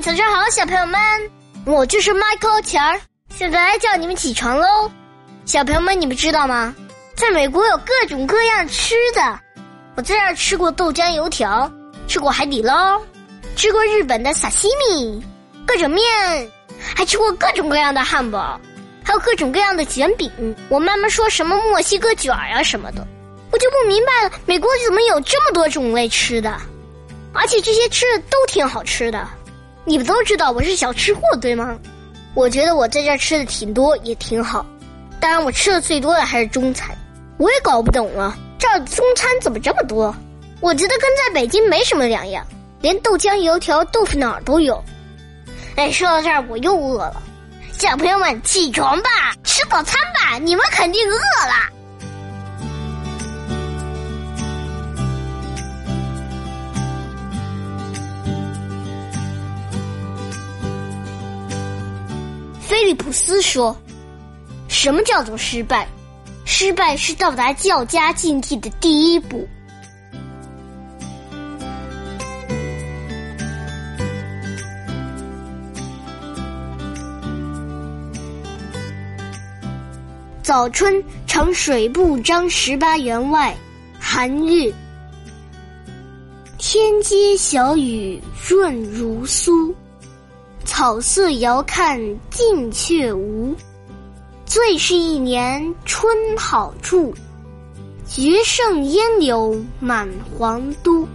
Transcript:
早上好，小朋友们，我就是 Michael 钱儿，现在叫你们起床喽。小朋友们，你们知道吗？在美国有各种各样吃的，我在这儿吃过豆浆油条，吃过海底捞，吃过日本的沙西米，各种面，还吃过各种各样的汉堡，还有各种各样的卷饼。我妈妈说什么墨西哥卷儿呀什么的，我就不明白了，美国怎么有这么多种类吃的？而且这些吃的都挺好吃的。你们都知道我是小吃货，对吗？我觉得我在这吃的挺多，也挺好。当然，我吃的最多的还是中餐。我也搞不懂了，这儿中餐怎么这么多？我觉得跟在北京没什么两样，连豆浆、油条、豆腐脑都有。哎，说到这儿，我又饿了。小朋友们，起床吧，吃早餐吧，你们肯定饿了。菲利普斯说：“什么叫做失败？失败是到达较佳境地的第一步。”早春呈水部张十八员外，寒日，天街小雨润如酥。草色遥看近却无，最是一年春好处，绝胜烟柳满皇都。